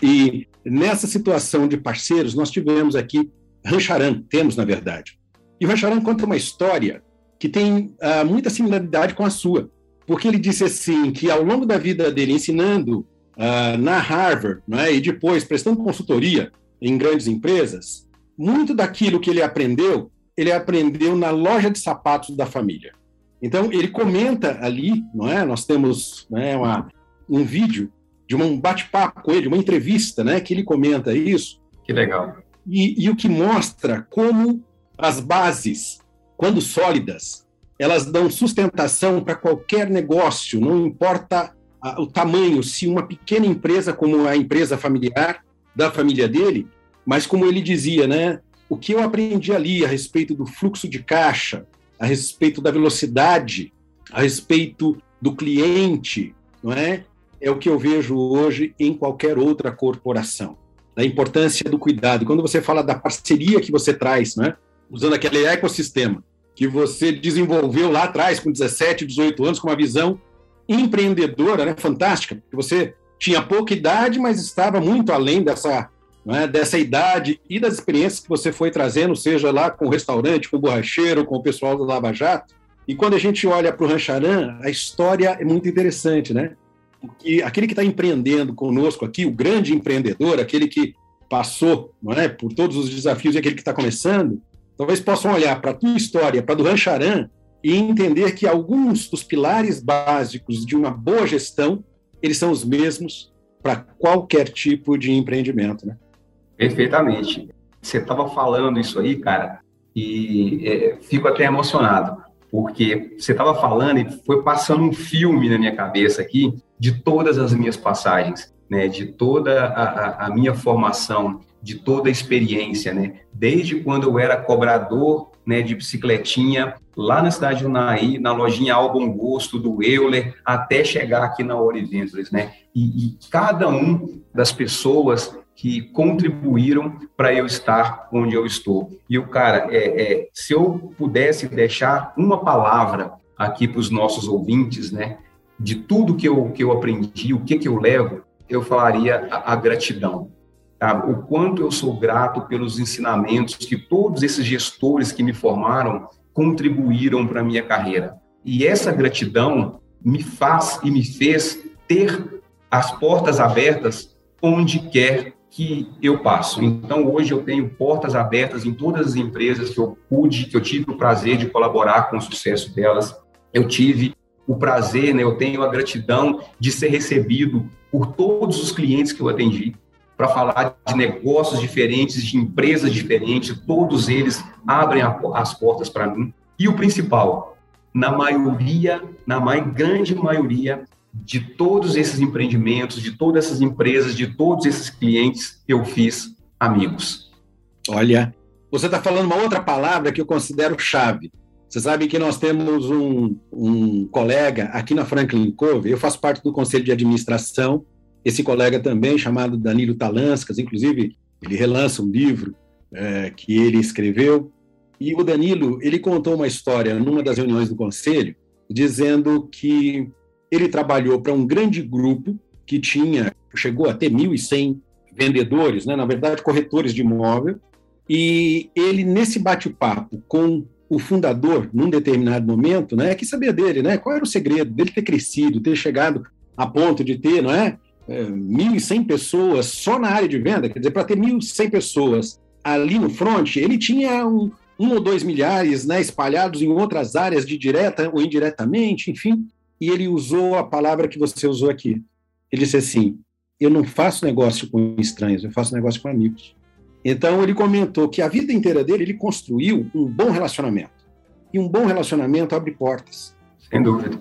E nessa situação de parceiros, nós tivemos aqui Rancharan, temos na verdade. E Rancharan conta uma história que tem uh, muita similaridade com a sua, porque ele disse assim que ao longo da vida dele ensinando uh, na Harvard, né, e depois prestando consultoria em grandes empresas, muito daquilo que ele aprendeu, ele aprendeu na loja de sapatos da família. Então, ele comenta ali, não é? Nós temos né, uma, um vídeo de um bate-papo com ele, uma entrevista, né, que ele comenta isso. Que legal. E, e o que mostra como as bases, quando sólidas, elas dão sustentação para qualquer negócio, não importa o tamanho, se uma pequena empresa como a empresa familiar da família dele, mas como ele dizia, né, o que eu aprendi ali a respeito do fluxo de caixa, a respeito da velocidade, a respeito do cliente, não é? É o que eu vejo hoje em qualquer outra corporação. Da importância do cuidado. Quando você fala da parceria que você traz, né? usando aquele ecossistema que você desenvolveu lá atrás, com 17, 18 anos, com uma visão empreendedora, né, fantástica, porque você tinha pouca idade, mas estava muito além dessa, né, dessa idade e das experiências que você foi trazendo, seja lá com o restaurante, com o borracheiro, com o pessoal do Lava Jato. E quando a gente olha para o Rancharan, a história é muito interessante, né? Porque aquele que está empreendendo conosco aqui, o grande empreendedor, aquele que passou não é, por todos os desafios e aquele que está começando, talvez possam olhar para a tua história, para do Rancharan, e entender que alguns dos pilares básicos de uma boa gestão, eles são os mesmos para qualquer tipo de empreendimento, né? Perfeitamente. Você estava falando isso aí, cara, e é, fico até emocionado, porque você estava falando e foi passando um filme na minha cabeça aqui de todas as minhas passagens, né, de toda a, a, minha formação, de toda a experiência, né, desde quando eu era cobrador né, de bicicletinha lá na cidade do Naí, na lojinha Ao Bom Gosto, do Euler, até chegar aqui na Oriventures, né? E, e cada um das pessoas que contribuíram para eu estar onde eu estou. E o cara, é, é, se eu pudesse deixar uma palavra aqui para os nossos ouvintes, né, de tudo que eu, que eu aprendi, o que, que eu levo, eu falaria a, a gratidão. Tá? O quanto eu sou grato pelos ensinamentos que todos esses gestores que me formaram contribuíram para a minha carreira. E essa gratidão me faz e me fez ter as portas abertas onde quer que eu passo. Então, hoje eu tenho portas abertas em todas as empresas que eu pude, que eu tive o prazer de colaborar com o sucesso delas. Eu tive o prazer, né, eu tenho a gratidão de ser recebido por todos os clientes que eu atendi para falar de negócios diferentes, de empresas diferentes, todos eles abrem a, as portas para mim. E o principal, na maioria, na mais grande maioria de todos esses empreendimentos, de todas essas empresas, de todos esses clientes, eu fiz amigos. Olha, você está falando uma outra palavra que eu considero chave. Você sabe que nós temos um, um colega aqui na Franklin Cove, eu faço parte do conselho de administração esse colega também, chamado Danilo Talanskas, inclusive, ele relança um livro é, que ele escreveu. E o Danilo, ele contou uma história numa das reuniões do conselho, dizendo que ele trabalhou para um grande grupo que tinha, chegou a ter 1.100 vendedores, né, na verdade, corretores de imóvel, e ele, nesse bate-papo com o fundador, num determinado momento, né, que sabia dele, né, qual era o segredo dele ter crescido, ter chegado a ponto de ter, não é, 1.100 pessoas só na área de venda, quer dizer, para ter 1.100 pessoas ali no front, ele tinha um, um ou dois milhares né, espalhados em outras áreas de direta ou indiretamente, enfim, e ele usou a palavra que você usou aqui. Ele disse assim: Eu não faço negócio com estranhos, eu faço negócio com amigos. Então, ele comentou que a vida inteira dele ele construiu um bom relacionamento. E um bom relacionamento abre portas. Sem dúvida.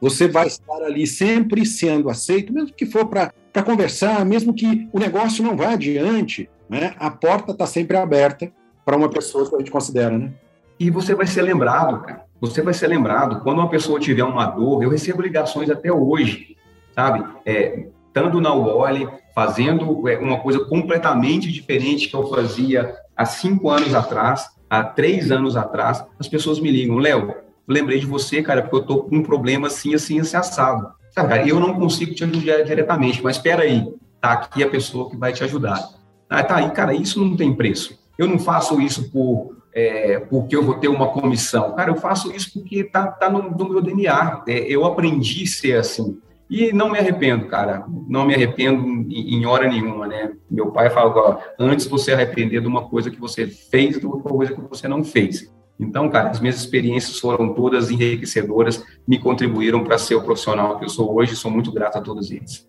Você vai estar ali sempre sendo aceito, mesmo que for para conversar, mesmo que o negócio não vá adiante, né? a porta está sempre aberta para uma pessoa que a gente considera, né? E você vai ser lembrado, cara. Você vai ser lembrado. Quando uma pessoa tiver uma dor, eu recebo ligações até hoje, sabe? É, estando na Wally, fazendo é, uma coisa completamente diferente que eu fazia há cinco anos atrás, há três anos atrás, as pessoas me ligam, Léo, lembrei de você, cara, porque eu tô com um problema assim, assim, assim, assado. Cara, eu não consigo te ajudar diretamente, mas espera aí, tá aqui a pessoa que vai te ajudar. Ah, tá aí, cara, isso não tem preço. Eu não faço isso por é, porque eu vou ter uma comissão. Cara, eu faço isso porque tá, tá no, no meu DNA. É, eu aprendi a ser assim. E não me arrependo, cara. Não me arrependo em, em hora nenhuma, né? Meu pai fala, antes você arrepender de uma coisa que você fez do que uma coisa que você não fez. Então, cara, as minhas experiências foram todas enriquecedoras, me contribuíram para ser o profissional que eu sou hoje. Sou muito grato a todos eles.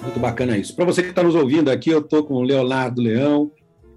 Muito bacana isso. Para você que está nos ouvindo aqui, eu estou com o Leonardo Leão,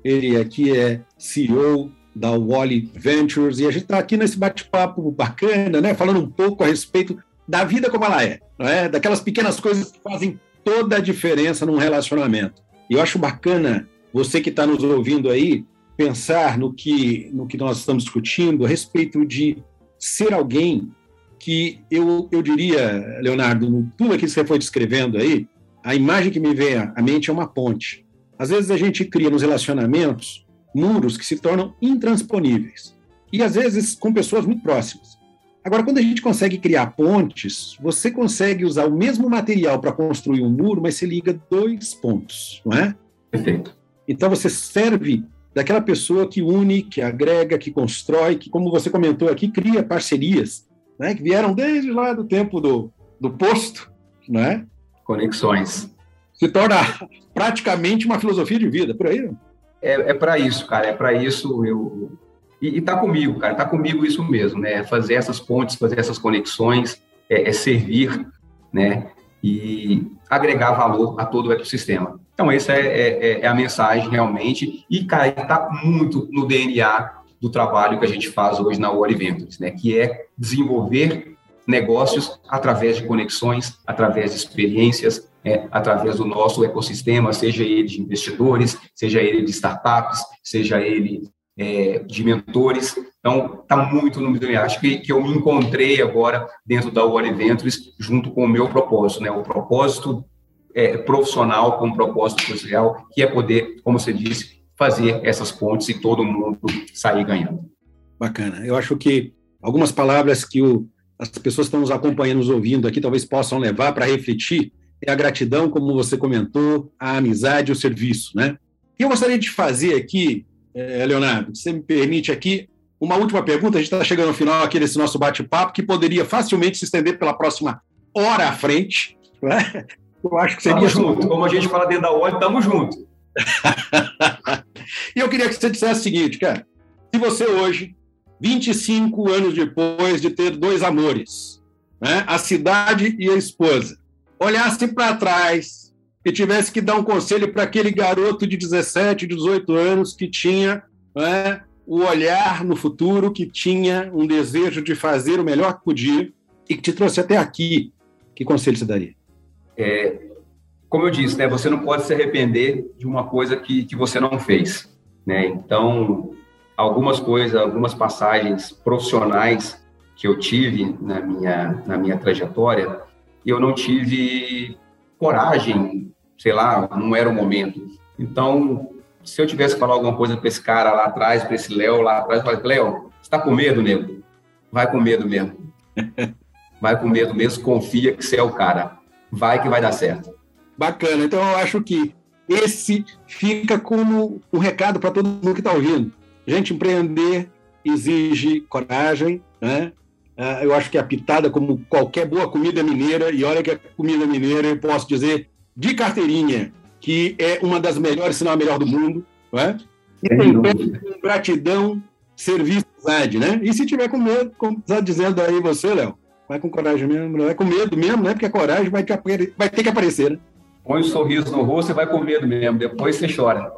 ele aqui é CEO da Wally Ventures, e a gente está aqui nesse bate-papo bacana, né? Falando um pouco a respeito da vida como ela é, não é? daquelas pequenas coisas que fazem toda a diferença num relacionamento. E eu acho bacana você que está nos ouvindo aí pensar no que, no que nós estamos discutindo a respeito de ser alguém que eu, eu diria, Leonardo, tudo aquilo que você foi descrevendo aí, a imagem que me vem à mente é uma ponte. Às vezes a gente cria nos relacionamentos muros que se tornam intransponíveis. E às vezes com pessoas muito próximas. Agora, quando a gente consegue criar pontes, você consegue usar o mesmo material para construir um muro, mas você liga dois pontos, não é? Perfeito. Então você serve daquela pessoa que une, que agrega, que constrói, que, como você comentou aqui, cria parcerias, né? que vieram desde lá do tempo do, do posto, não é? conexões. Se torna praticamente uma filosofia de vida, por aí? É, é para isso, cara, é para isso eu. E, e tá comigo, cara, tá comigo isso mesmo, né? Fazer essas pontes, fazer essas conexões, é, é servir, né? E agregar valor a todo o ecossistema. Então, essa é, é, é a mensagem realmente. E, cara, está muito no DNA do trabalho que a gente faz hoje na Wall Ventures, né? Que é desenvolver negócios através de conexões, através de experiências, é, através do nosso ecossistema, seja ele de investidores, seja ele de startups, seja ele é, de mentores. Então, está muito no meu Acho que, que eu me encontrei agora dentro da Wall Ventures junto com o meu propósito, né? O propósito é, profissional com o propósito social, que é poder, como você disse, fazer essas pontes e todo mundo sair ganhando. Bacana. Eu acho que algumas palavras que o as pessoas que estão nos acompanhando, nos ouvindo aqui, talvez possam levar para refletir é a gratidão, como você comentou, a amizade o serviço, né? E eu gostaria de fazer aqui, Leonardo, você me permite aqui, uma última pergunta, a gente está chegando ao final aqui desse nosso bate-papo, que poderia facilmente se estender pela próxima hora à frente, né? Eu acho que seria... Tamo junto, como a gente fala dentro da hora, estamos juntos. <laughs> e eu queria que você dissesse o seguinte, cara, se você hoje 25 anos depois de ter dois amores, né? a cidade e a esposa, olhasse para trás e tivesse que dar um conselho para aquele garoto de 17, 18 anos que tinha né, o olhar no futuro, que tinha um desejo de fazer o melhor que podia e que te trouxe até aqui, que conselho você daria? É, como eu disse, né, você não pode se arrepender de uma coisa que, que você não fez. Né? Então, algumas coisas, algumas passagens profissionais que eu tive na minha, na minha trajetória, eu não tive coragem, sei lá, não era o momento. Então, Se eu tivesse falado alguma coisa para esse cara lá atrás, para esse Léo lá atrás, eu falei, Léo, você está com medo, nego? Vai com medo mesmo. <laughs> Vai com medo mesmo, confia que você é o cara. Vai que vai dar certo. Bacana. Então, eu acho que esse fica como um recado para todo mundo que está ouvindo. Gente, empreender exige coragem, né? Ah, eu acho que a pitada, como qualquer boa comida mineira, e olha que a comida mineira, eu posso dizer, de carteirinha, que é uma das melhores, se não a melhor do mundo, não é? E tem com gratidão, serviço, né? E se tiver com medo, como está dizendo aí você, Léo, vai com coragem mesmo, não é com medo mesmo, né? Porque a coragem vai, te, vai ter que aparecer, né? Põe um sorriso no rosto e vai com medo mesmo, depois você chora.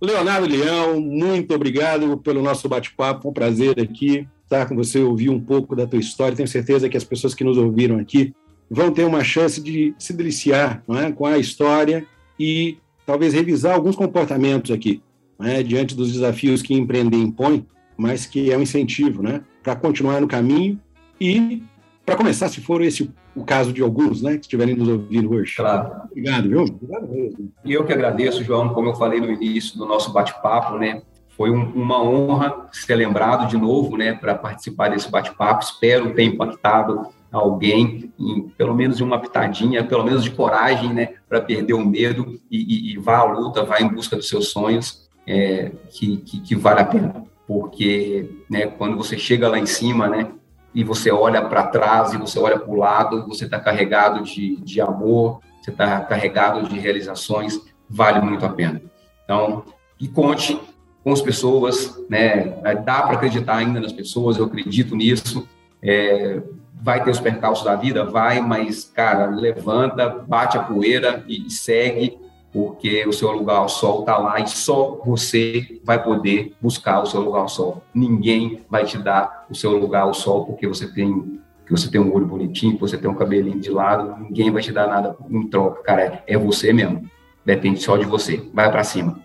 Leonardo Leão, muito obrigado pelo nosso bate-papo, foi um prazer aqui estar com você, ouvir um pouco da tua história. Tenho certeza que as pessoas que nos ouviram aqui vão ter uma chance de se deliciar é, com a história e talvez revisar alguns comportamentos aqui, é, diante dos desafios que empreender impõe, mas que é um incentivo né, para continuar no caminho e para começar, se for esse o caso de alguns, né, que estiverem nos ouvindo hoje. Claro. Obrigado, viu? Obrigado mesmo. E eu que agradeço, João, como eu falei no início do nosso bate-papo, né, foi um, uma honra ser lembrado de novo, né, para participar desse bate-papo. Espero ter impactado alguém, em, pelo menos em uma pitadinha, pelo menos de coragem, né, para perder o medo e, e, e, vá à luta, vá em busca dos seus sonhos, é, que, que, que, vale a pena. Porque, né, quando você chega lá em cima, né, e você olha para trás e você olha para o lado, você está carregado de, de amor, você está carregado de realizações, vale muito a pena. Então, e conte com as pessoas, né? Dá para acreditar ainda nas pessoas, eu acredito nisso. É, vai ter os percalços da vida, vai, mas cara, levanta, bate a poeira e segue porque o seu lugar ao sol está lá e só você vai poder buscar o seu lugar ao sol. Ninguém vai te dar o seu lugar ao sol porque você tem que você tem um olho bonitinho, você tem um cabelinho de lado, ninguém vai te dar nada em troca, cara, é você mesmo. Depende só de você. Vai para cima.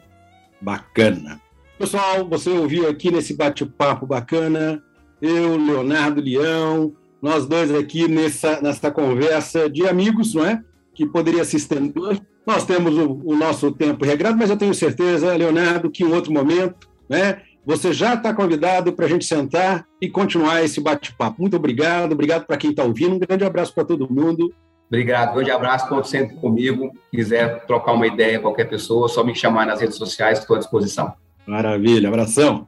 Bacana. Pessoal, você ouviu aqui nesse bate-papo bacana, eu, Leonardo Leão, nós dois aqui nessa, nessa conversa de amigos, não é? Que poderia se estender nós temos o, o nosso tempo regrado, mas eu tenho certeza, Leonardo, que em outro momento, né, você já está convidado para a gente sentar e continuar esse bate-papo. Muito obrigado, obrigado para quem está ouvindo. Um grande abraço para todo mundo. Obrigado, grande abraço, conto sempre comigo. Quiser trocar uma ideia, qualquer pessoa, só me chamar nas redes sociais, estou à disposição. Maravilha, abração.